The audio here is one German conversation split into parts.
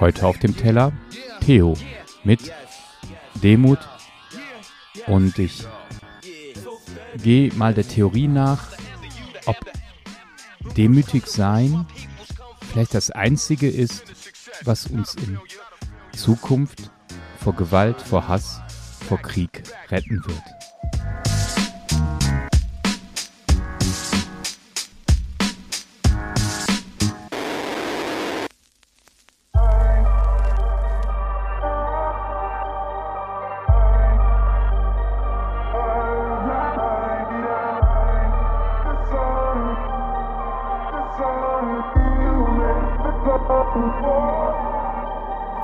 Heute auf dem Teller Theo mit Demut und ich gehe mal der Theorie nach, ob demütig sein vielleicht das Einzige ist, was uns in Zukunft vor Gewalt, vor Hass, vor Krieg retten wird.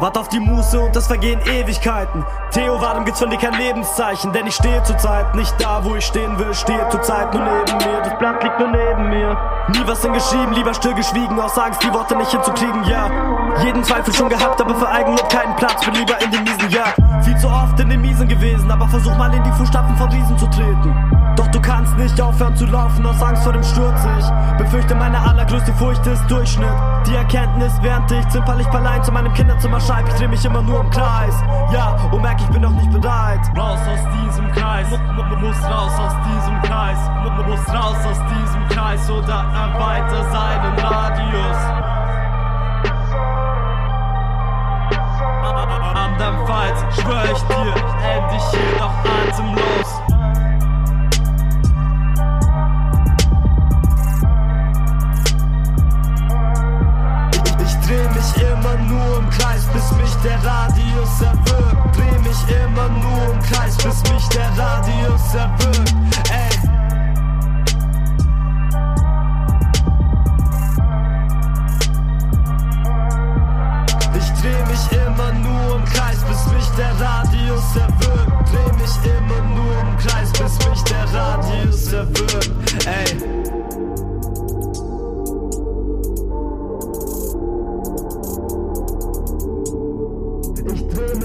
Wart auf die Muße und es vergehen Ewigkeiten. Theo, warum gibt's von kein Lebenszeichen? Denn ich stehe zurzeit nicht da, wo ich stehen will. Stehe zurzeit nur neben mir. Das Blatt liegt nur neben mir. Nie was hingeschrieben, lieber still geschwiegen. Aus Angst, die Worte nicht hinzukriegen, ja. Jeden Zweifel schon gehabt, aber für Eigenlob keinen Platz. Bin lieber in den Miesen, ja. Viel zu oft in den Miesen gewesen, aber versuch mal in die Fußstapfen von Riesen zu treten. Doch du kannst nicht aufhören zu laufen aus Angst vor dem Sturz. Ich befürchte, meine allergrößte Furcht ist Durchschnitt. Die Erkenntnis, während ich zimperlich allein zu meinem Kinderzimmer schreibe, ich dreh mich immer nur im Kreis. Ja, und merk, ich bin noch nicht bereit. Raus aus diesem Kreis, muss raus aus diesem Kreis, muss raus aus diesem Kreis oder erweiter seinen Radius. Andernfalls schwör ich dir, end ich hier noch atemlos. Der Radius erwürgt. Dreh mich immer nur im Kreis, bis mich der Radius erwürgt. Ey. Ich dreh mich immer nur im Kreis, bis mich der Radius erwürgt. Dreh mich immer nur im Kreis, bis mich der Radius erwürgt. Ey.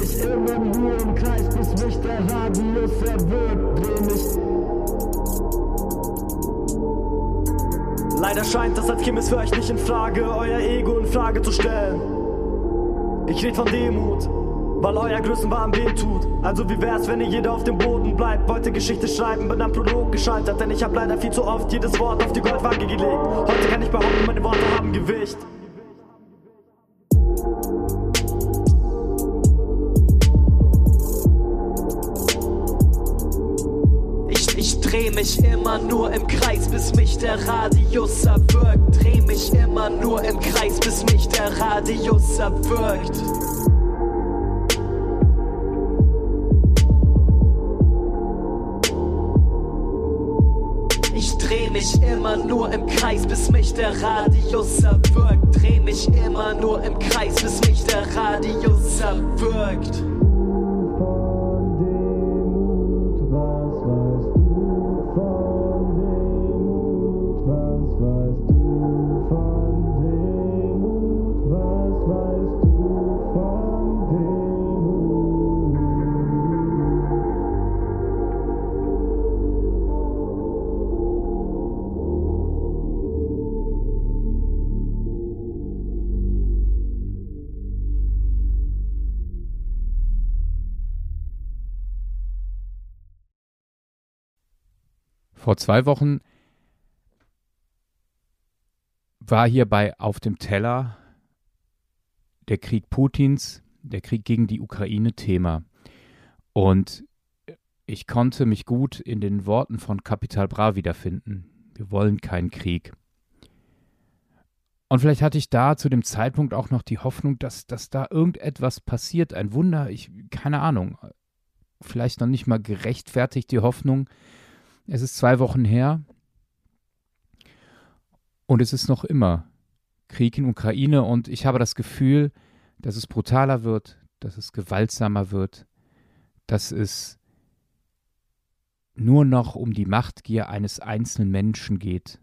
Ich immer nur im Kreis, bis mich der Radius erwürgt. Dreh mich. Leider scheint das als käme es für euch nicht in Frage, euer Ego in Frage zu stellen. Ich red von Demut, weil euer Größenwahn weh tut. Also wie wär's, wenn ihr jeder auf dem Boden bleibt? Wollte Geschichte schreiben, bin am Prolog gescheitert, denn ich hab leider viel zu oft jedes Wort auf die Goldwaage gelegt. Heute kann ich behaupten, meine Worte haben Gewicht. Dreh mich immer nur im Kreis, bis mich der Radius erwürgt. Dreh mich immer nur im Kreis, bis mich der Radius erwürgt. Ich dreh mich immer nur im Kreis, bis mich der Radius erwürgt. Dreh mich immer nur im Kreis, bis mich der Radius erwürgt. Vor zwei Wochen war hier bei Auf dem Teller der Krieg Putins, der Krieg gegen die Ukraine Thema. Und ich konnte mich gut in den Worten von Capital Bra wiederfinden. Wir wollen keinen Krieg. Und vielleicht hatte ich da zu dem Zeitpunkt auch noch die Hoffnung, dass, dass da irgendetwas passiert, ein Wunder, ich, keine Ahnung, vielleicht noch nicht mal gerechtfertigt die Hoffnung. Es ist zwei Wochen her und es ist noch immer Krieg in Ukraine und ich habe das Gefühl, dass es brutaler wird, dass es gewaltsamer wird, dass es nur noch um die Machtgier eines einzelnen Menschen geht,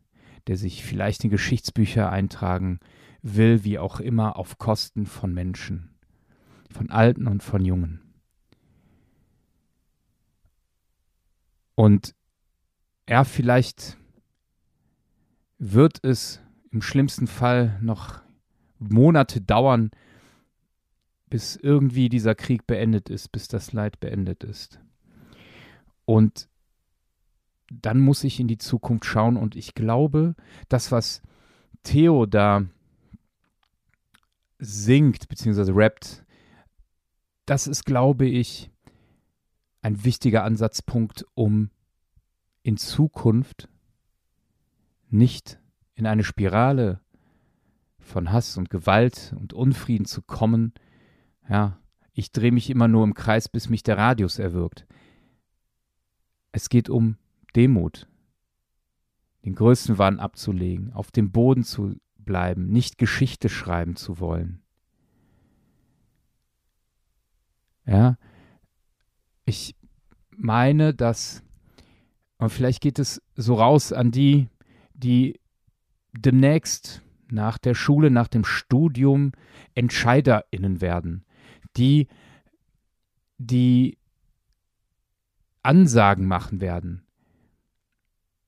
der sich vielleicht in Geschichtsbücher eintragen will, wie auch immer, auf Kosten von Menschen, von Alten und von Jungen. Und ja, vielleicht wird es im schlimmsten Fall noch Monate dauern, bis irgendwie dieser Krieg beendet ist, bis das Leid beendet ist. Und dann muss ich in die Zukunft schauen und ich glaube, das, was Theo da singt bzw. rappt, das ist, glaube ich, ein wichtiger Ansatzpunkt, um in Zukunft nicht in eine Spirale von Hass und Gewalt und Unfrieden zu kommen. Ja, ich drehe mich immer nur im Kreis, bis mich der Radius erwürgt. Es geht um Demut, den größten Wahn abzulegen, auf dem Boden zu bleiben, nicht Geschichte schreiben zu wollen. Ja, ich meine, dass, und vielleicht geht es so raus an die, die demnächst nach der Schule, nach dem Studium EntscheiderInnen werden, die, die Ansagen machen werden,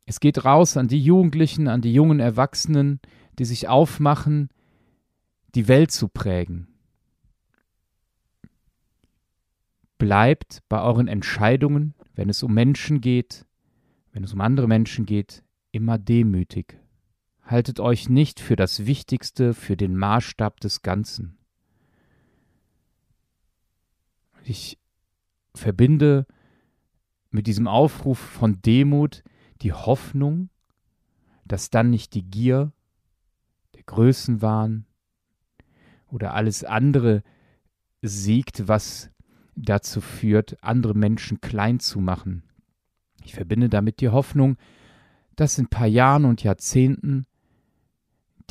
es geht raus an die Jugendlichen, an die jungen Erwachsenen, die sich aufmachen, die Welt zu prägen. Bleibt bei euren Entscheidungen, wenn es um Menschen geht, wenn es um andere Menschen geht, immer demütig. Haltet euch nicht für das Wichtigste, für den Maßstab des Ganzen. Ich verbinde mit diesem Aufruf von Demut die Hoffnung, dass dann nicht die Gier, der Größenwahn oder alles andere siegt, was dazu führt, andere Menschen klein zu machen. Ich verbinde damit die Hoffnung, dass in ein paar Jahren und Jahrzehnten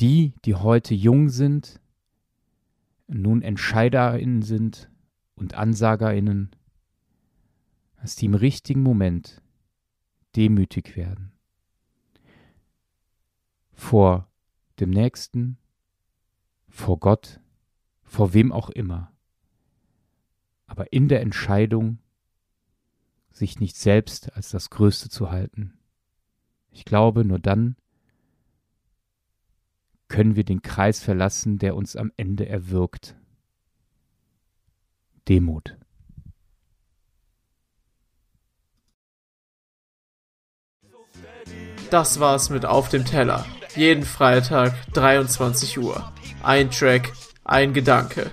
die, die heute jung sind, nun EntscheiderInnen sind und AnsagerInnen, dass die im richtigen Moment demütig werden. Vor dem Nächsten, vor Gott, vor wem auch immer. Aber in der Entscheidung, sich nicht selbst als das Größte zu halten. Ich glaube, nur dann können wir den Kreis verlassen, der uns am Ende erwirkt. Demut. Das war's mit Auf dem Teller. Jeden Freitag 23 Uhr. Ein Track, ein Gedanke.